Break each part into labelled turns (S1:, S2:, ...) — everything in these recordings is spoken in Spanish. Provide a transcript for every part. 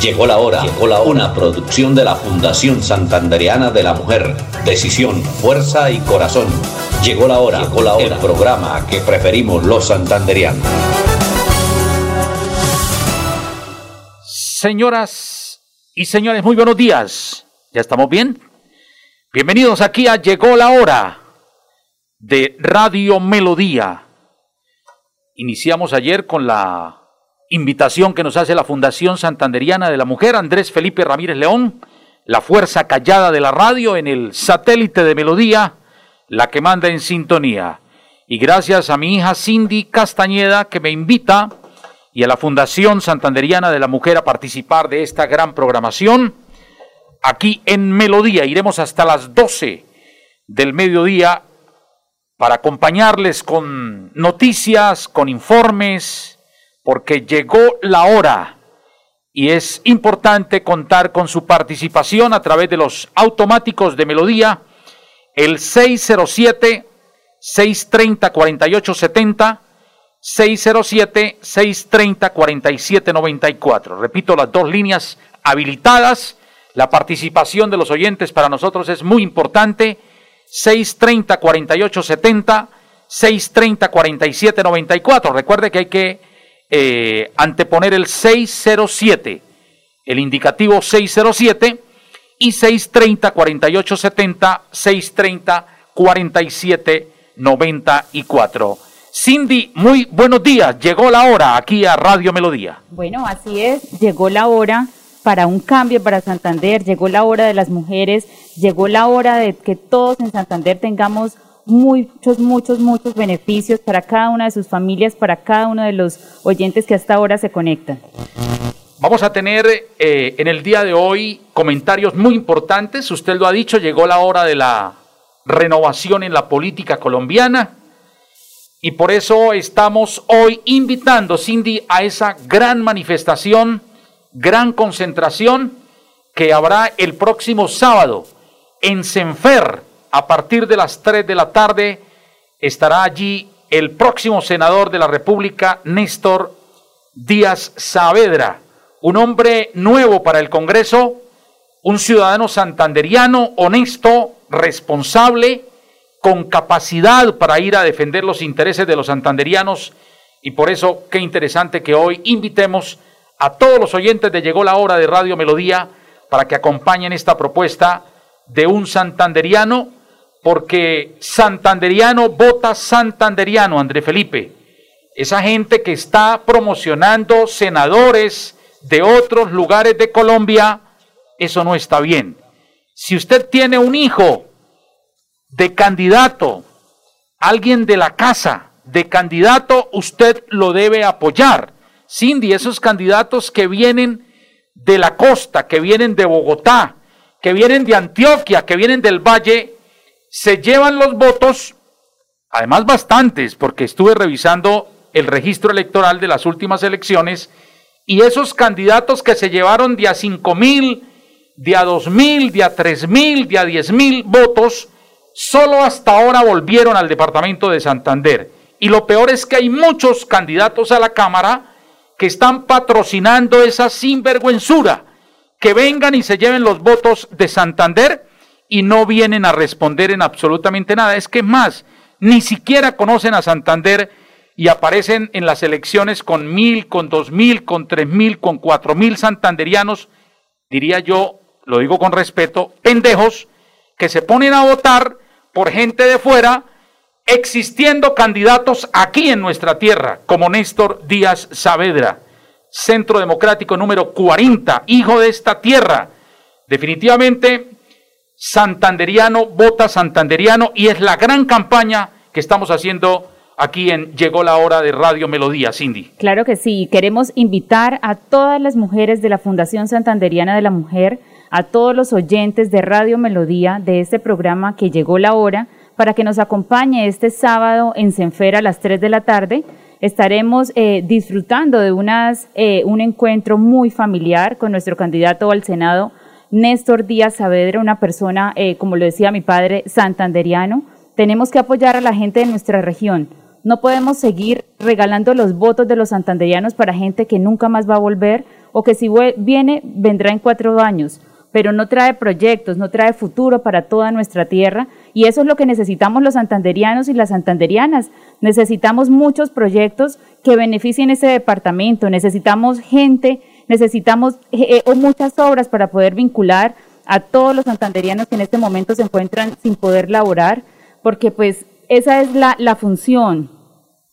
S1: Llegó la hora, llegó la hora. Una producción de la Fundación Santandereana de la Mujer. Decisión, fuerza y corazón. Llegó la hora, llegó la hora. El programa que preferimos los santanderianos.
S2: Señoras y señores, muy buenos días. ¿Ya estamos bien? Bienvenidos aquí a Llegó la hora de Radio Melodía. Iniciamos ayer con la Invitación que nos hace la Fundación Santanderiana de la Mujer, Andrés Felipe Ramírez León, la fuerza callada de la radio en el satélite de Melodía, la que manda en sintonía. Y gracias a mi hija Cindy Castañeda que me invita y a la Fundación Santanderiana de la Mujer a participar de esta gran programación. Aquí en Melodía iremos hasta las 12 del mediodía para acompañarles con noticias, con informes, porque llegó la hora y es importante contar con su participación a través de los automáticos de melodía, el 607-630-4870, 607-630-4794. Repito, las dos líneas habilitadas. La participación de los oyentes para nosotros es muy importante. 630-4870, 630-4794. Recuerde que hay que eh, anteponer el 607, el indicativo 607 y 630 4870 630 47 94. Cindy, muy buenos días. Llegó la hora aquí a Radio Melodía.
S3: Bueno, así es, llegó la hora para un cambio para Santander, llegó la hora de las mujeres, llegó la hora de que todos en Santander tengamos muchos, muchos, muchos beneficios para cada una de sus familias, para cada uno de los oyentes que hasta ahora se conectan.
S2: Vamos a tener eh, en el día de hoy comentarios muy importantes. Usted lo ha dicho, llegó la hora de la renovación en la política colombiana. Y por eso estamos hoy invitando, Cindy, a esa gran manifestación, gran concentración que habrá el próximo sábado en Senfer, a partir de las 3 de la tarde estará allí el próximo senador de la República, Néstor Díaz Saavedra, un hombre nuevo para el Congreso, un ciudadano santanderiano, honesto, responsable, con capacidad para ir a defender los intereses de los santanderianos. Y por eso, qué interesante que hoy invitemos a todos los oyentes de Llegó la Hora de Radio Melodía para que acompañen esta propuesta de un santanderiano porque santanderiano vota santanderiano, André Felipe. Esa gente que está promocionando senadores de otros lugares de Colombia, eso no está bien. Si usted tiene un hijo de candidato, alguien de la casa de candidato, usted lo debe apoyar. Cindy, esos candidatos que vienen de la costa, que vienen de Bogotá, que vienen de Antioquia, que vienen del Valle, se llevan los votos, además bastantes, porque estuve revisando el registro electoral de las últimas elecciones, y esos candidatos que se llevaron de a cinco mil, de a dos mil, de a tres mil, de a diez mil votos, solo hasta ahora volvieron al departamento de Santander. Y lo peor es que hay muchos candidatos a la Cámara que están patrocinando esa sinvergüenzura, que vengan y se lleven los votos de Santander y no vienen a responder en absolutamente nada. Es que más, ni siquiera conocen a Santander y aparecen en las elecciones con mil, con dos mil, con tres mil, con cuatro mil santanderianos, diría yo, lo digo con respeto, pendejos, que se ponen a votar por gente de fuera, existiendo candidatos aquí en nuestra tierra, como Néstor Díaz Saavedra, Centro Democrático número 40, hijo de esta tierra. Definitivamente santanderiano, vota santanderiano y es la gran campaña que estamos haciendo aquí en Llegó la hora de Radio Melodía, Cindy.
S3: Claro que sí, queremos invitar a todas las mujeres de la Fundación Santanderiana de la Mujer a todos los oyentes de Radio Melodía de este programa que llegó la hora para que nos acompañe este sábado en Senfer a las 3 de la tarde. Estaremos eh, disfrutando de unas, eh, un encuentro muy familiar con nuestro candidato al Senado, Néstor Díaz Saavedra, una persona, eh, como lo decía mi padre, santanderiano. Tenemos que apoyar a la gente de nuestra región. No podemos seguir regalando los votos de los santanderianos para gente que nunca más va a volver o que si viene, vendrá en cuatro años pero no trae proyectos, no trae futuro para toda nuestra tierra. Y eso es lo que necesitamos los santanderianos y las santanderianas. Necesitamos muchos proyectos que beneficien ese departamento, necesitamos gente, necesitamos eh, eh, muchas obras para poder vincular a todos los santanderianos que en este momento se encuentran sin poder laborar, porque pues esa es la, función,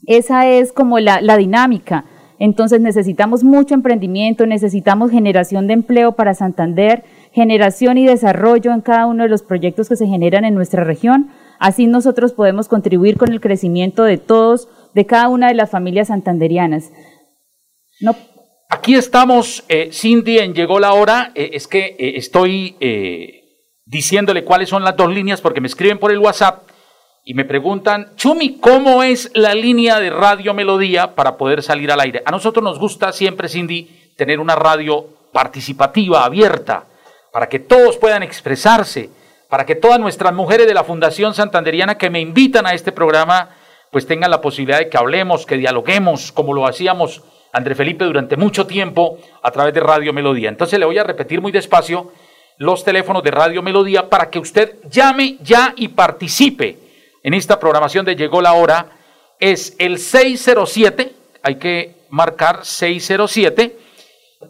S3: esa es como la, la dinámica. Entonces necesitamos mucho emprendimiento, necesitamos generación de empleo para Santander, generación y desarrollo en cada uno de los proyectos que se generan en nuestra región. Así nosotros podemos contribuir con el crecimiento de todos, de cada una de las familias santanderianas.
S2: No. Aquí estamos, eh, Cindy, en Llegó la Hora. Eh, es que eh, estoy diciéndole cuáles son las dos líneas porque me escriben por el WhatsApp y me preguntan, Chumi, ¿cómo es la línea de Radio Melodía para poder salir al aire? A nosotros nos gusta siempre, Cindy, tener una radio participativa, abierta para que todos puedan expresarse, para que todas nuestras mujeres de la Fundación Santanderiana que me invitan a este programa, pues tengan la posibilidad de que hablemos, que dialoguemos, como lo hacíamos André Felipe durante mucho tiempo a través de Radio Melodía. Entonces le voy a repetir muy despacio los teléfonos de Radio Melodía para que usted llame ya y participe en esta programación de Llegó la Hora. Es el 607, hay que marcar 607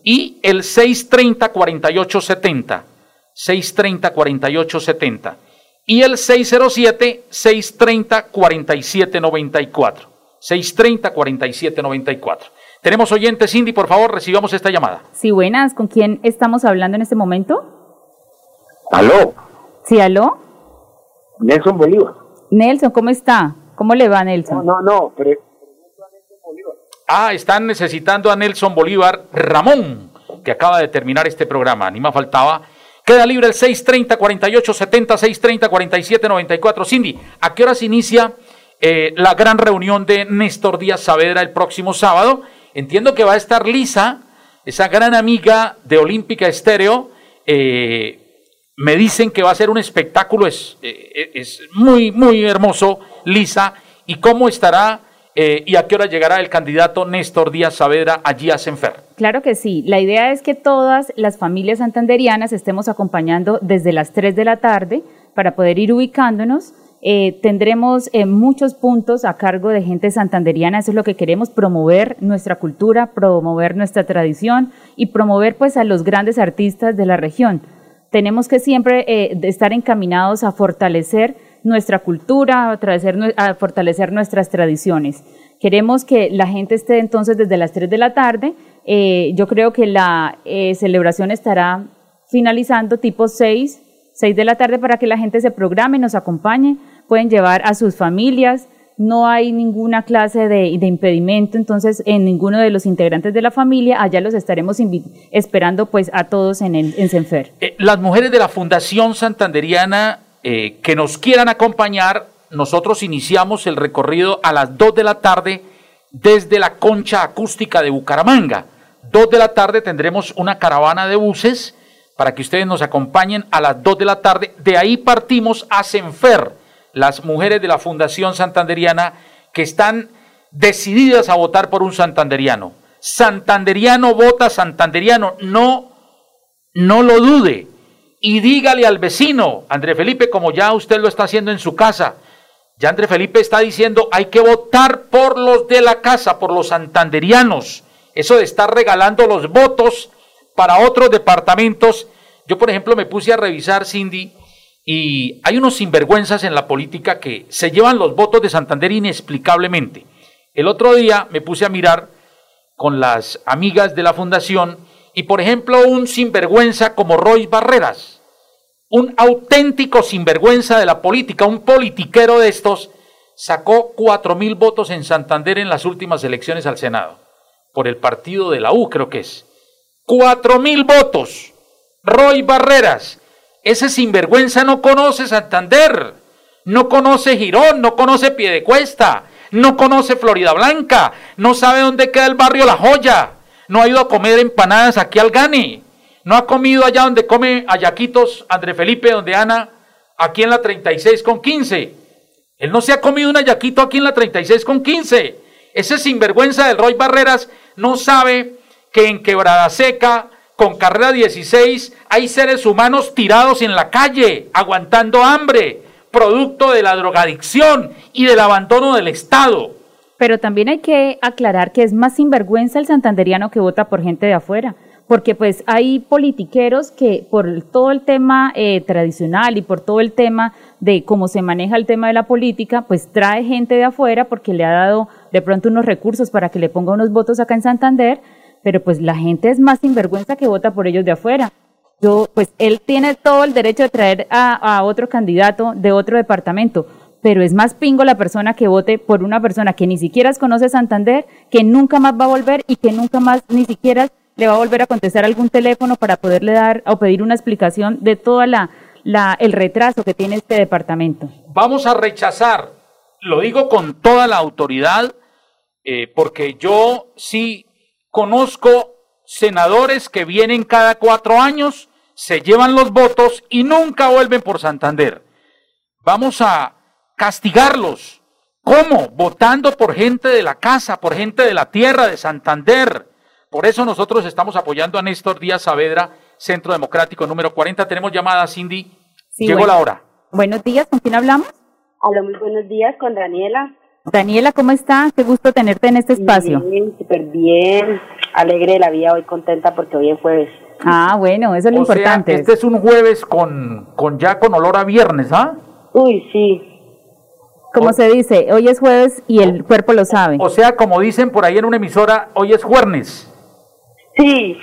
S2: y el 630-4870. 630-4870. Y el 607-630-4794. 630-4794. Tenemos oyentes, Cindy, por favor, recibamos esta llamada.
S3: Sí, buenas. ¿Con quién estamos hablando en este momento?
S4: Aló.
S3: Sí, aló.
S4: Nelson Bolívar.
S3: Nelson, ¿cómo está? ¿Cómo le va, Nelson?
S4: No, no, no, pero
S2: Ah, están necesitando a Nelson Bolívar Ramón, que acaba de terminar este programa. Ni más faltaba. Queda libre el 630 48 70 630 47 94. Cindy, ¿a qué hora se inicia eh, la gran reunión de Néstor Díaz Saavedra el próximo sábado? Entiendo que va a estar Lisa, esa gran amiga de Olímpica Estéreo. Eh, me dicen que va a ser un espectáculo, es, eh, es muy, muy hermoso, Lisa. ¿Y cómo estará eh, ¿Y a qué hora llegará el candidato Néstor Díaz Saavedra allí a Senfer?
S3: Claro que sí. La idea es que todas las familias santanderianas estemos acompañando desde las 3 de la tarde para poder ir ubicándonos. Eh, tendremos eh, muchos puntos a cargo de gente santanderiana, eso es lo que queremos, promover nuestra cultura, promover nuestra tradición y promover pues a los grandes artistas de la región. Tenemos que siempre estar encaminados a fortalecer nuestra cultura, a, fortalecer nuestras tradiciones. Queremos que la gente esté entonces desde las 3 de la tarde. Eh, yo creo que la eh, celebración estará finalizando tipo 6, 6 de la tarde para que la gente se programe, nos acompañe, pueden llevar a sus familias, no hay ninguna clase de, impedimento, entonces en ninguno de los integrantes de la familia, allá los estaremos esperando pues a todos en, el, en Senfer.
S2: Eh, las mujeres de la Fundación Santanderiana eh, que nos quieran acompañar, nosotros iniciamos el recorrido a las 2 de la tarde desde la concha acústica de Bucaramanga. 2 de la tarde tendremos una caravana de buses para que ustedes nos acompañen a las 2 de la tarde. De ahí partimos a Senfer, las mujeres de la Fundación Santanderiana que están decididas a votar por un santanderiano. Santanderiano vota santanderiano, no, no lo dude y dígale al vecino, André Felipe, como ya usted lo está haciendo en su casa, ya André Felipe está diciendo, hay que votar por los de la casa, por los santanderianos. Eso de estar regalando los votos para otros departamentos. Yo, por ejemplo, me puse a revisar, Cindy, y hay unos sinvergüenzas en la política que se llevan los votos de Santander inexplicablemente. El otro día me puse a mirar con las amigas de la fundación y, por ejemplo, un sinvergüenza como Roy Barreras, un auténtico sinvergüenza de la política, un politiquero de estos, sacó cuatro mil votos en Santander en las últimas elecciones al Senado, por el partido de la U creo que es. Cuatro mil votos. Roy Barreras. Ese sinvergüenza no conoce Santander, no conoce Girón, no conoce Piedecuesta, no conoce Florida Blanca, no sabe dónde queda el barrio La Joya, no ha ido a comer empanadas aquí al Gani, no ha comido allá donde come ayaquitos André Felipe, donde Ana, aquí en la 36 con 15. Él no se ha comido un ayaquito aquí en la 36 con 15. Ese sinvergüenza del Roy Barreras no sabe que en Quebrada Seca, con carrera 16, hay seres humanos tirados en la calle, aguantando hambre, producto de la drogadicción y del abandono del Estado.
S3: Pero también hay que aclarar que es más sinvergüenza el santanderiano que vota por gente de afuera porque pues hay politiqueros que por todo el tema eh, tradicional y por todo el tema de cómo se maneja el tema de la política, pues trae gente de afuera porque le ha dado de pronto unos recursos para que le ponga unos votos acá en Santander, pero pues la gente es más sinvergüenza que vota por ellos de afuera. Yo, pues él tiene todo el derecho de traer a, otro candidato de otro departamento, pero es más pingo la persona que vote por una persona que ni siquiera conoce Santander, que nunca más va a volver y que nunca más ni siquiera le va a volver a contestar algún teléfono para poderle dar o pedir una explicación de toda la, la, el retraso que tiene este departamento.
S2: Vamos a rechazar, lo digo con toda la autoridad, eh, porque yo sí conozco senadores que vienen cada cuatro años, se llevan los votos y nunca vuelven por Santander. Vamos a castigarlos. ¿Cómo? Votando por gente de la casa, por gente de la tierra, de Santander. Por eso nosotros estamos apoyando a Néstor Díaz Saavedra, Centro Democrático número 40. Tenemos llamada, Cindy. Llegó la hora.
S3: Buenos días, ¿con quién hablamos?
S5: Hola, muy buenos días, con Daniela.
S3: Daniela, ¿cómo está? Qué gusto tenerte en este espacio.
S5: Bien, súper bien. Alegre de la vida, hoy contenta porque hoy es jueves.
S3: Ah, bueno, eso es lo importante.
S2: este es un jueves con, con ya con olor a viernes, ¿ah?
S5: Uy, sí.
S3: Como se dice, hoy es jueves y el cuerpo lo sabe.
S2: O sea, como dicen por ahí en una emisora, hoy es jueves.
S5: Sí.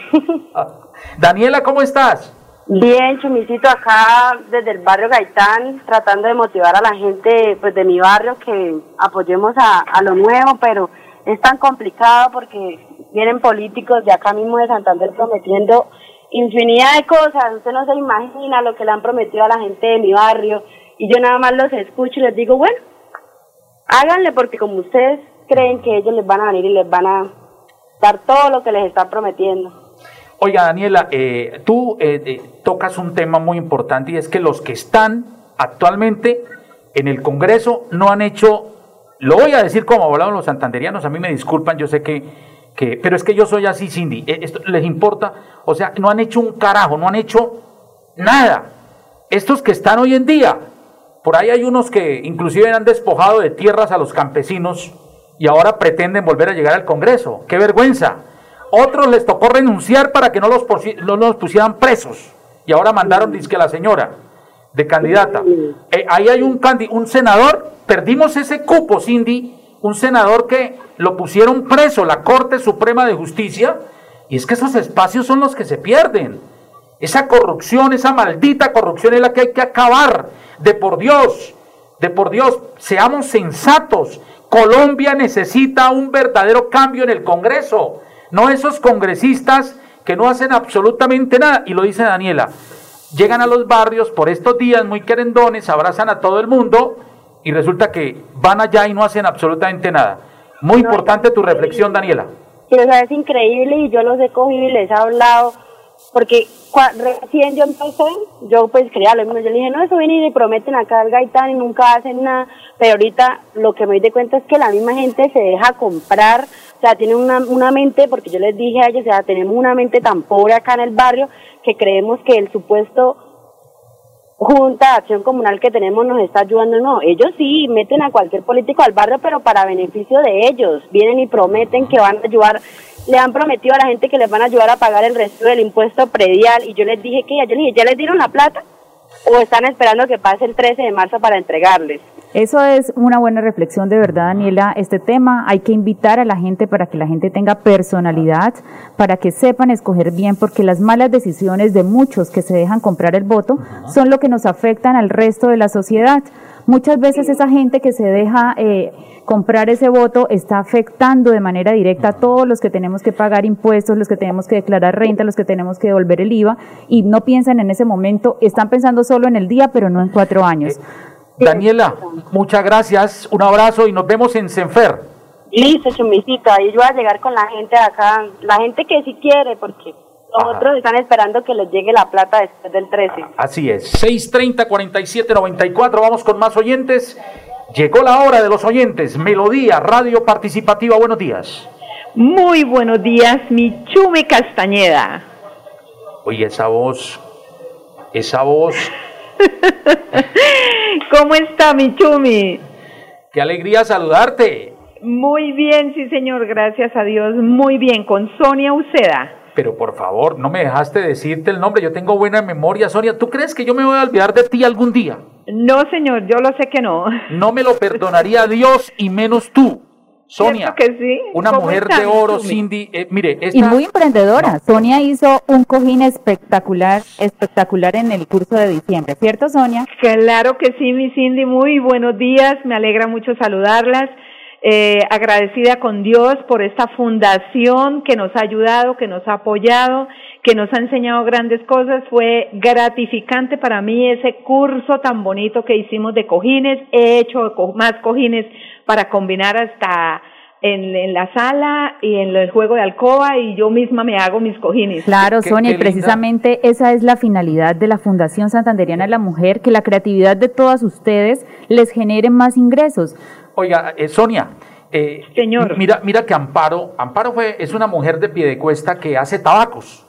S2: Daniela, ¿cómo estás?
S5: Bien, Chumicito, acá desde el barrio Gaitán, tratando de motivar a la gente pues de mi barrio que apoyemos a, a lo nuevo, pero es tan complicado porque vienen políticos de acá mismo de Santander prometiendo infinidad de cosas, usted no se imagina lo que le han prometido a la gente de mi barrio y yo nada más los escucho y les digo, bueno, háganle porque como ustedes creen que ellos les van a venir y les van a dar todo lo que les están prometiendo.
S2: Oiga, Daniela, eh, tú eh, eh, tocas un tema muy importante y es que los que están actualmente en el Congreso no han hecho, lo voy a decir como hablaban los santanderianos, a mí me disculpan, yo sé que, que pero es que yo soy así, Cindy, esto les importa, o sea, no han hecho un carajo, no han hecho nada. Estos que están hoy en día, por ahí hay unos que inclusive han despojado de tierras a los campesinos, y ahora pretenden volver a llegar al Congreso. ¡Qué vergüenza! Otros les tocó renunciar para que no los, no los pusieran presos y ahora mandaron disque a la señora de candidata. Eh, ahí hay un, un senador, perdimos ese cupo, Cindy, un senador que lo pusieron preso, la Corte Suprema de Justicia, y es que esos espacios son los que se pierden. Esa corrupción, esa maldita corrupción es la que hay que acabar. De por Dios, de por Dios, seamos sensatos Colombia necesita un verdadero cambio en el Congreso, no esos congresistas que no hacen absolutamente nada. Y lo dice Daniela, llegan a los barrios por estos días muy querendones, abrazan a todo el mundo y resulta que van allá y no hacen absolutamente nada. Muy importante tu reflexión, Daniela.
S5: Pero es increíble y yo los he cogido y les he hablado porque recién yo empecé, yo pues creía lo mismo, yo le dije, no, eso viene y prometen acá el gaitán y nunca hacen nada, pero ahorita lo que me doy de cuenta es que la misma gente se deja comprar, sea, tiene una, una mente, porque yo les dije a ellos, o sea, tenemos una mente tan pobre acá en el barrio que creemos que el supuesto junta de acción comunal que tenemos nos está ayudando, no, ellos sí meten a cualquier político al barrio, pero para beneficio de ellos, vienen y prometen que van a ayudar le han prometido a la gente que les van a ayudar a pagar el resto del impuesto predial y yo les dije que ya, yo les dije, ¿ya les dieron la plata? ¿O están esperando que pase el 13 de marzo para entregarles?
S3: Eso es una buena reflexión de verdad, Daniela. Este tema hay que invitar a la gente para que la gente tenga personalidad, para que sepan escoger bien, porque las malas decisiones de muchos que se dejan comprar el voto son lo que nos afectan al resto de la sociedad. Muchas veces esa gente que se deja eh, comprar ese voto está afectando de manera directa a todos los que tenemos que pagar impuestos, los que tenemos que declarar renta, los que tenemos que devolver el IVA y no piensan en ese momento, están pensando solo en el día, pero no en cuatro años.
S2: Daniela, muchas gracias, un abrazo y nos vemos en Senfer.
S5: Listo, chumicita, y yo voy a llegar con la gente de acá, la gente que sí quiere, porque los otros están esperando que les llegue la plata después del 13.
S2: Así es, 630 47 94, vamos con más oyentes. Llegó la hora de los oyentes, Melodía, Radio Participativa, buenos días.
S6: Muy buenos días, mi Chume Castañeda.
S2: Oye, esa voz, esa voz,
S6: ¿Cómo está mi Chumi?
S2: qué alegría saludarte.
S6: Muy bien, sí señor, gracias a Dios. Muy bien, con Sonia Uceda.
S2: Pero por favor, no me dejaste decirte el nombre, yo tengo buena memoria, Sonia. ¿Tú crees que yo me voy a olvidar de ti algún día?
S6: No señor, yo lo sé que no.
S2: No me lo perdonaría Dios y menos tú. Sonia,
S6: ¿Cierto que sí?
S2: una
S6: ¿Cómo
S2: mujer de oro? Cindy. eh, mire, esta,
S3: Y muy emprendedora.
S2: No.
S3: Sonia hizo un cojín espectacular, espectacular en el curso de diciembre, ¿cierto, Sonia?
S6: Claro que sí, mi Cindy, muy buenos días, me alegra mucho saludarlas. Eh, agradecida con Dios por esta fundación que nos ha ayudado, que nos ha apoyado, que nos ha enseñado grandes cosas. Fue gratificante para mí ese curso tan bonito que hicimos de cojines. He hecho co- más cojines para combinar hasta en, en la sala y en el juego de alcoba y yo misma me hago mis cojines.
S3: Claro,
S2: Qué-
S3: Sonia,
S2: qué
S3: y precisamente esa es la finalidad de la Fundación Santanderiana de la Mujer, que la creatividad de todas ustedes les genere más ingresos.
S2: Oiga, eh, Sonia. eh,
S6: Señor.
S2: Mira, mira que Amparo, Amparo fue, es una mujer de pie de cuesta que hace tabacos.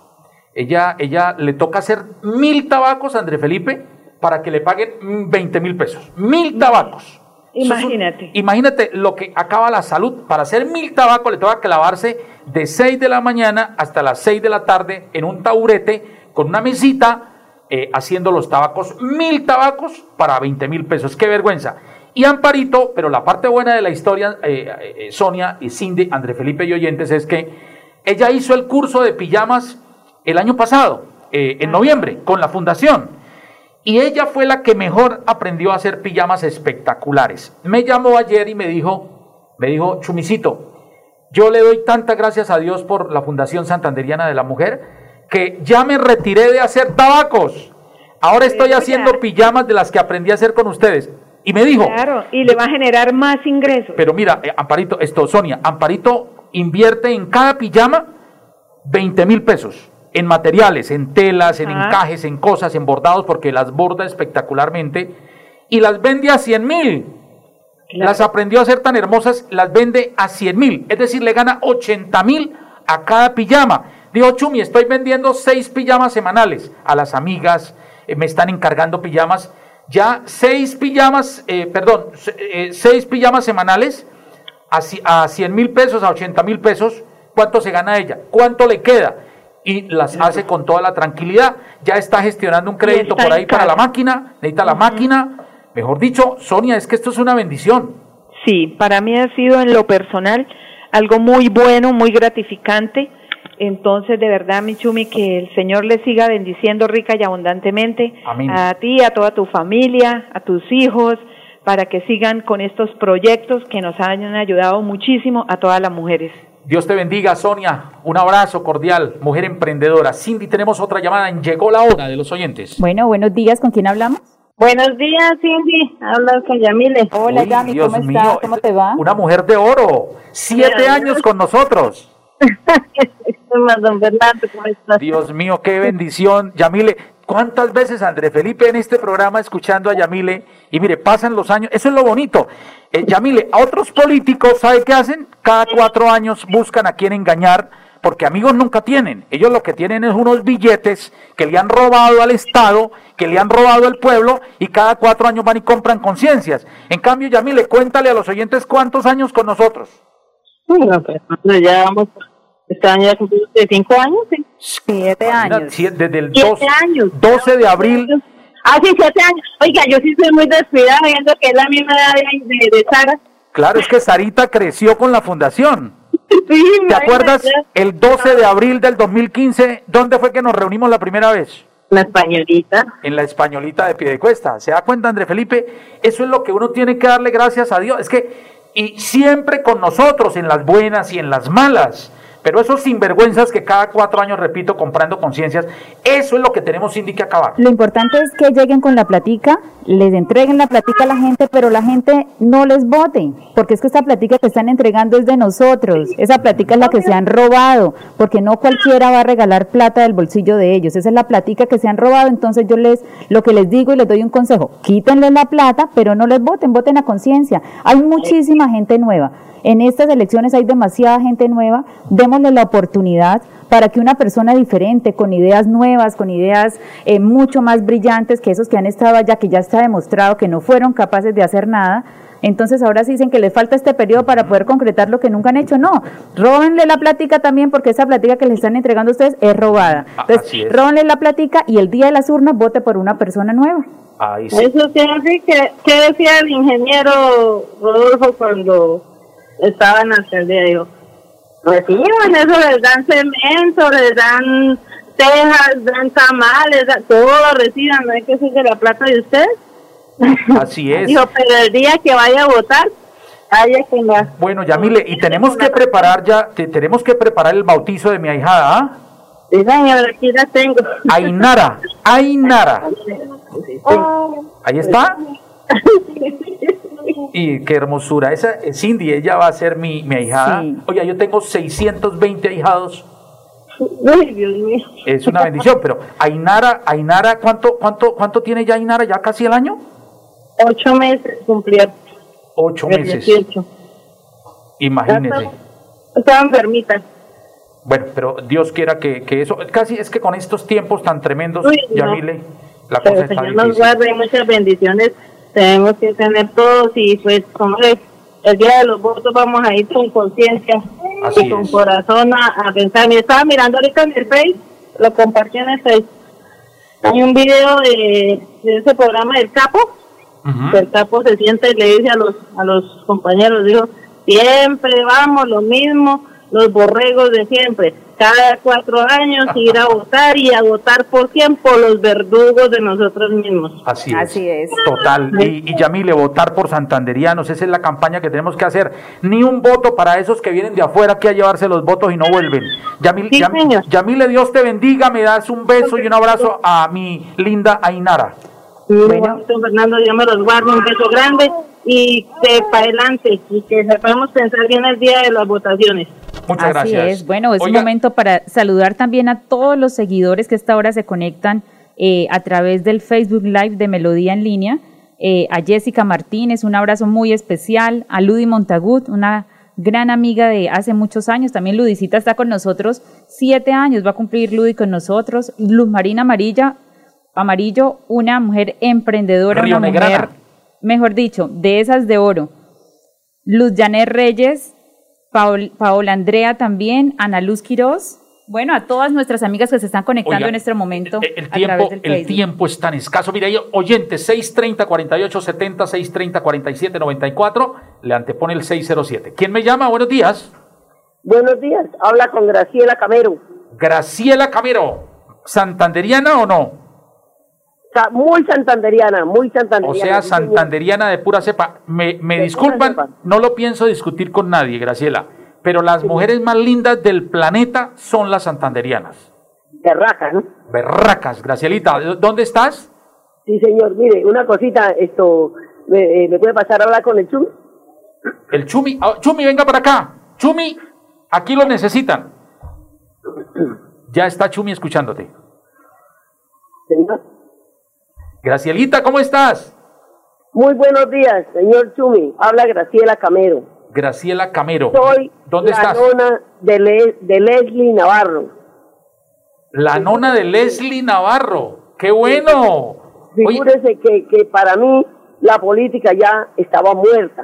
S2: Ella, ella le toca hacer mil tabacos a André Felipe para que le paguen mm, 20 mil pesos. Mil tabacos. Es un-
S6: Imagínate.
S2: imagínate lo que acaba la salud. Para hacer mil tabacos le toca clavarse de 6 de la mañana hasta las 6 de la tarde en un taburete con una mesita eh, haciendo los tabacos. Mil tabacos para 20 mil pesos. Qué vergüenza. Y Amparito, pero la parte buena de la historia, eh, eh, Sonia y Cindy, André Felipe y oyentes, es que ella hizo el curso de pijamas el año pasado, eh, en noviembre, con la fundación. Y ella fue la que mejor aprendió a hacer pijamas espectaculares. Me llamó ayer y me dijo, me dijo, Chumicito, yo le doy tantas gracias a Dios por la Fundación Santanderiana de la Mujer que ya me retiré de hacer tabacos. Ahora estoy haciendo pijamas de las que aprendí a hacer con ustedes. Y me dijo,
S6: Claro, y le va a generar más ingresos.
S2: pero mira, eh, Amparito, esto, Sonia, Amparito invierte en cada pijama 20 mil pesos en materiales, en telas, en encajes, en cosas, en bordados, porque las borda espectacularmente y las vende a 100 mil.
S6: Claro.
S2: Las aprendió a hacer tan hermosas, las vende a 100 mil. Es decir, le gana 80 mil a cada pijama. Dijo, Chumi, estoy vendiendo seis pijamas semanales a las amigas, eh, me están encargando pijamas. Ya seis pijamas, eh, perdón, eh, seis pijamas semanales a, a 100 mil pesos, a 80 mil pesos. ¿Cuánto se gana ella? ¿Cuánto le queda? Y las hace con toda la tranquilidad. Ya está gestionando un crédito por ahí para la máquina. Necesita la máquina. Mejor dicho, Sonia, es que esto es una bendición.
S6: Sí, para mí ha sido en lo personal algo muy bueno, muy gratificante. Entonces, de verdad, mi Chumi, que el Señor le siga bendiciendo rica y abundantemente
S2: Amén.
S6: a ti, a toda tu familia, a tus hijos, para que sigan con estos proyectos que nos han ayudado muchísimo a todas las mujeres.
S2: Dios te bendiga, Sonia. Un abrazo cordial, mujer emprendedora. Cindy, tenemos otra llamada en Llegó la hora de los oyentes.
S3: Bueno, buenos días, ¿con quién hablamos?
S5: Buenos días, Cindy. Hablas con Yamile.
S3: Hola,
S2: Uy,
S3: Yami,
S2: Dios
S3: ¿cómo
S2: mío,
S3: estás? ¿Cómo te va?
S2: Una mujer de oro. Siete
S5: Mira,
S2: años con nosotros.
S5: más don Fernando, ¿cómo estás?
S2: Dios mío, qué bendición. Yamile, ¿cuántas veces André Felipe en este programa escuchando a Yamile? Y mire, pasan los años, eso es lo bonito. Eh, Yamile, a otros políticos, ¿sabe qué hacen? Cada cuatro años buscan a quién engañar, porque amigos nunca tienen. Ellos lo que tienen es unos billetes que le han robado al Estado, que le han robado al pueblo, y cada cuatro años van y compran conciencias. En cambio, Yamile, cuéntale a los oyentes cuántos años con nosotros.
S5: Bueno, pues nosotros ya vamos, este año ya cumplimos de cinco años, ¿sí?
S3: Siete años.
S2: si- Desde el
S5: Siete
S2: 12,
S5: años.
S2: 12 de abril
S7: Hace siete años. Oiga, yo sí soy muy descuidada viendo que es la misma edad de, de, de Sara.
S2: Claro, es que Sarita creció con la fundación.
S7: Sí,
S2: ¿Te acuerdas el 12 de abril del 2015? ¿Dónde fue que nos reunimos la primera vez?
S7: La españolita.
S2: En la españolita de Piedecuesta. ¿Se da cuenta, André Felipe? Eso es lo que uno tiene que darle gracias a Dios. Es que, y siempre con nosotros, en las buenas y en las malas. Pero esos sinvergüenzas que cada cuatro años, repito, comprando conciencias, eso es lo que tenemos, Cindy, que acabar.
S3: Lo importante es que lleguen con la platica, les entreguen la platica a la gente, pero la gente no les vote, porque es que esta platica que están entregando es de nosotros, esa platica es la que se han robado, porque no cualquiera va a regalar plata del bolsillo de ellos, esa es la platica que se han robado, entonces yo les, lo que les digo y les doy un consejo, quítenle la plata, pero no les voten, voten a conciencia, hay muchísima gente nueva. En estas elecciones hay demasiada gente nueva, démosle la oportunidad para que una persona diferente, con ideas nuevas, con ideas eh, mucho más brillantes que esos que han estado allá, que ya está demostrado que no fueron capaces de hacer nada, entonces ahora sí dicen que les falta este periodo para poder concretar lo que nunca han hecho. No, róbenle la plática también porque esa plática que les están entregando a ustedes es robada. Entonces,
S2: Así es.
S3: róbenle la plática y el día de las urnas vote por una persona nueva.
S2: Ahí sí.
S7: Eso sí, así que, ¿qué decía el ingeniero Rodolfo cuando estaba en la alcaldía? Dijo, reciban eso, les dan cemento, les dan tejas, dan tamales, da- todo lo reciban, no hay que ser de la plata de usted.
S2: Así es.
S7: Dijo, pero el día que vaya a votar.
S2: Bueno, Yamile, y tenemos que preparar ya, te- tenemos que preparar el bautizo de mi ahijada, ¿ah?
S7: Sí, señor, aquí la tengo.
S2: Ainara, Ainara. Ahí está. Y qué hermosura. Esa eh, Cindy, ella va a ser mi, mi ahijada.
S3: Sí.
S2: Oye, yo tengo 620 ahijados.
S7: Uy, Dios mío.
S2: Es una bendición, pero Ainara, Ainara, ¿cuánto, cuánto, cuánto tiene ya Ainara? ¿Ya casi el año?
S7: Ocho meses cumplió.
S2: Ocho
S7: el
S2: meses.
S7: 18.
S2: Imagínese.
S7: Estaba enfermita.
S2: Bueno, pero Dios quiera que, que eso, casi es que con estos tiempos tan tremendos,
S7: Uy, no.
S2: Yamile, la
S7: Pero
S2: cosa
S7: el
S2: está
S7: Señor nos
S2: difícil.
S7: guarde, muchas bendiciones. Tenemos que tener todos y pues como es, el día de los votos vamos a ir con conciencia y con
S2: es.
S7: corazón a, a pensar. Me estaba mirando ahorita en el Face, lo compartí en el Face. Hay un video de, de ese programa del Capo, que el Capo se siente y le dice a los, a los compañeros, dijo, siempre vamos lo mismo, los borregos de siempre. Cada cuatro años ir a votar y a votar por quién, por los verdugos de nosotros mismos.
S2: Así es.
S3: Así es.
S2: Total. Y, y Yamile, votar por santanderianos, esa es la campaña que tenemos que hacer. Ni un voto para esos que vienen de afuera aquí a llevarse los votos y no vuelven. Yamil,
S7: Sí,
S2: Yam-. Yamile, Dios te bendiga, me das un beso y un abrazo a mi linda Ainara.
S3: Bueno.
S7: Bueno, Fernando, Dios me los guarde, un beso grande y que para adelante y que sepamos pensar bien el día de las votaciones.
S2: Muchas
S3: Así
S2: gracias.
S3: es. Bueno, es
S2: Oiga,
S3: un momento para saludar también a todos los seguidores que a esta hora se conectan eh, a través del Facebook Live de Melodía en línea. Eh, a Jessica Martínez, un abrazo muy especial. A Ludi Montagut, una gran amiga de hace muchos años. También Ludicita está con nosotros, siete años va a cumplir Ludi con nosotros. Luz Marina Amarilla, Amarillo, una mujer emprendedora,
S2: Río
S3: una
S2: Negrana.
S3: mujer, mejor dicho, de esas de oro. Luz Janet Reyes, Paol- Paola Andrea también, Ana Luz Quiroz. Bueno, a todas nuestras amigas que se están conectando
S2: Oiga,
S3: en este momento
S2: El, el
S3: a
S2: tiempo,
S3: través del
S2: el tiempo es tan escaso. Mira, ahí, oyente, 630 48 70 630 47 94, le antepone el 607. ¿Quién me llama? Buenos días.
S8: Buenos días, habla con Graciela Camero.
S2: Graciela Camero, ¿santanderiana o no?
S8: Sa- Muy santanderiana, muy
S2: O
S8: santanderiana.
S2: sea,
S8: sí, señor.
S2: santanderiana de pura cepa. Me, me disculpan,
S8: cepa.
S2: no lo pienso discutir con nadie, Graciela, pero las mujeres más lindas del planeta son las santanderianas.
S8: De raja, ¿no?
S2: Berracas, Gracielita, ¿dónde estás?
S8: Sí, señor. Mire, una cosita, esto, ¿me, eh, ¿me puede pasar a hablar con el Chum?
S2: El Chumi, ah, Chumi, venga para acá. Chumi, aquí lo necesitan. Ya está Chumi escuchándote.
S8: Señor.
S2: Gracielita, ¿cómo estás?
S8: Muy buenos días, señor Chumi. Habla Graciela Camero.
S2: Graciela Camero.
S8: Soy
S2: ¿Dónde
S8: la
S2: estás?
S8: nona de, Le- de Leslie Navarro.
S2: La nona de Leslie Navarro. ¡Qué bueno!
S8: Figúrese que, que para mí la política ya estaba muerta,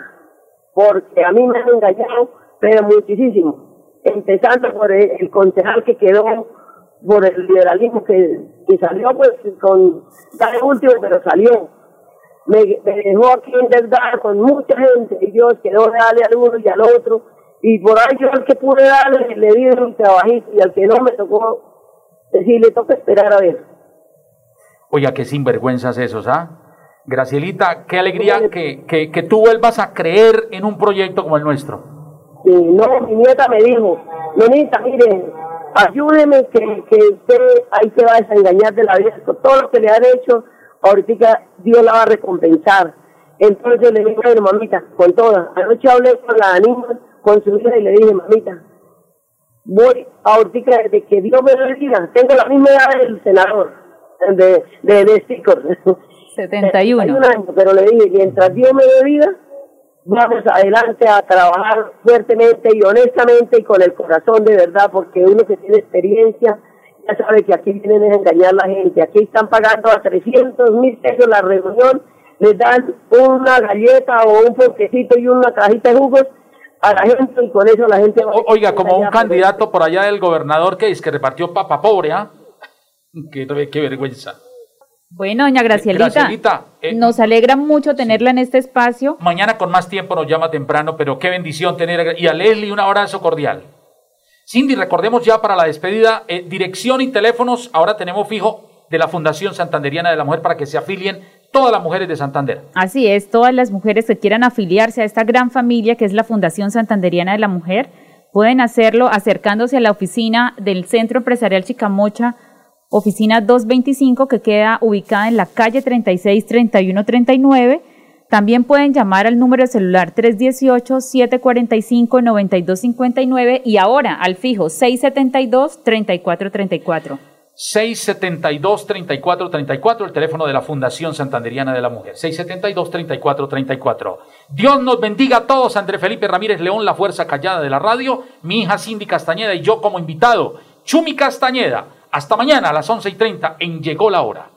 S8: porque a mí me han engañado, pero muchísimo. Empezando por el, el concejal que quedó por el liberalismo que, que salió pues con el último, pero salió. Me, me dejó aquí endeudar con mucha gente y yo quedó darle al uno y al otro. Y por ahí yo al que pude darle le di un trabajito y al que no me tocó decirle toca esperar a ver.
S2: Oiga, qué sinvergüenzas esos, ¿ah? Gracielita, qué alegría que, que, que tú vuelvas a creer en un proyecto como el nuestro.
S8: Sí, no, mi nieta me dijo, nieta, mire, ayúdeme que, que usted ahí se va a desengañar de la vida, todo lo que le han hecho, ahorita Dios la va a recompensar. Entonces yo le dije, bueno, mamita, con toda, anoche hablé con la niña, con su hija y le dije, mamita, voy ahorita desde que Dios me lo diga, tengo la misma edad del senador, de, de, de Sticor.
S3: 71.
S8: años, pero le dije, mientras Dios me dé vida, vamos adelante a trabajar fuertemente y honestamente y con el corazón de verdad, porque uno que tiene experiencia ya sabe que aquí vienen a engañar a la gente. Aquí están pagando a 300 mil pesos la reunión, les dan una galleta o un poquecito y una cajita de jugos a la gente y con eso la gente va
S2: Oiga, como un candidato por allá del gobernador que es que repartió papa pobre, ¿ah? Qué, qué vergüenza.
S3: Bueno, doña Gracielita,
S2: Gracielita, eh,
S3: nos alegra mucho tenerla en este espacio.
S2: Mañana con más tiempo nos llama temprano, pero qué bendición tener. Y a Leslie un abrazo cordial. Cindy, recordemos ya para la despedida, eh, dirección y teléfonos, ahora tenemos fijo de la Fundación Santanderiana de la Mujer para que se afilien todas las mujeres de Santander.
S3: Así es, todas las mujeres que quieran afiliarse a esta gran familia que es la Fundación Santanderiana de la Mujer, pueden hacerlo acercándose a la oficina del Centro Empresarial Chicamocha, oficina 225 que queda ubicada en la calle 36 31 39. También pueden llamar al número de celular 318-745-9259 y ahora al fijo 672-3434.
S2: 672-3434, el teléfono de la Fundación Santanderiana de la Mujer. 672-3434. Dios nos bendiga a todos. André Felipe Ramírez León, la fuerza callada de la radio. Mi hija Cindy Castañeda y yo como invitado, Chumi Castañeda. Hasta mañana a las 11 y 30 en Llegó la Hora.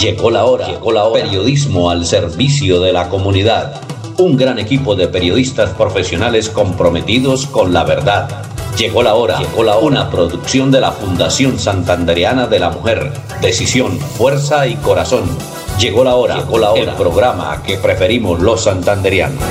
S1: Llegó la hora. Llegó la hora. Periodismo al servicio de la comunidad. Un gran equipo de periodistas profesionales comprometidos con la verdad. Llegó la hora. Llegó la hora. Una producción de la Fundación Santanderiana de la Mujer. Decisión, fuerza y corazón. Llegó la hora. Llegó la hora. El programa que preferimos los santanderianos.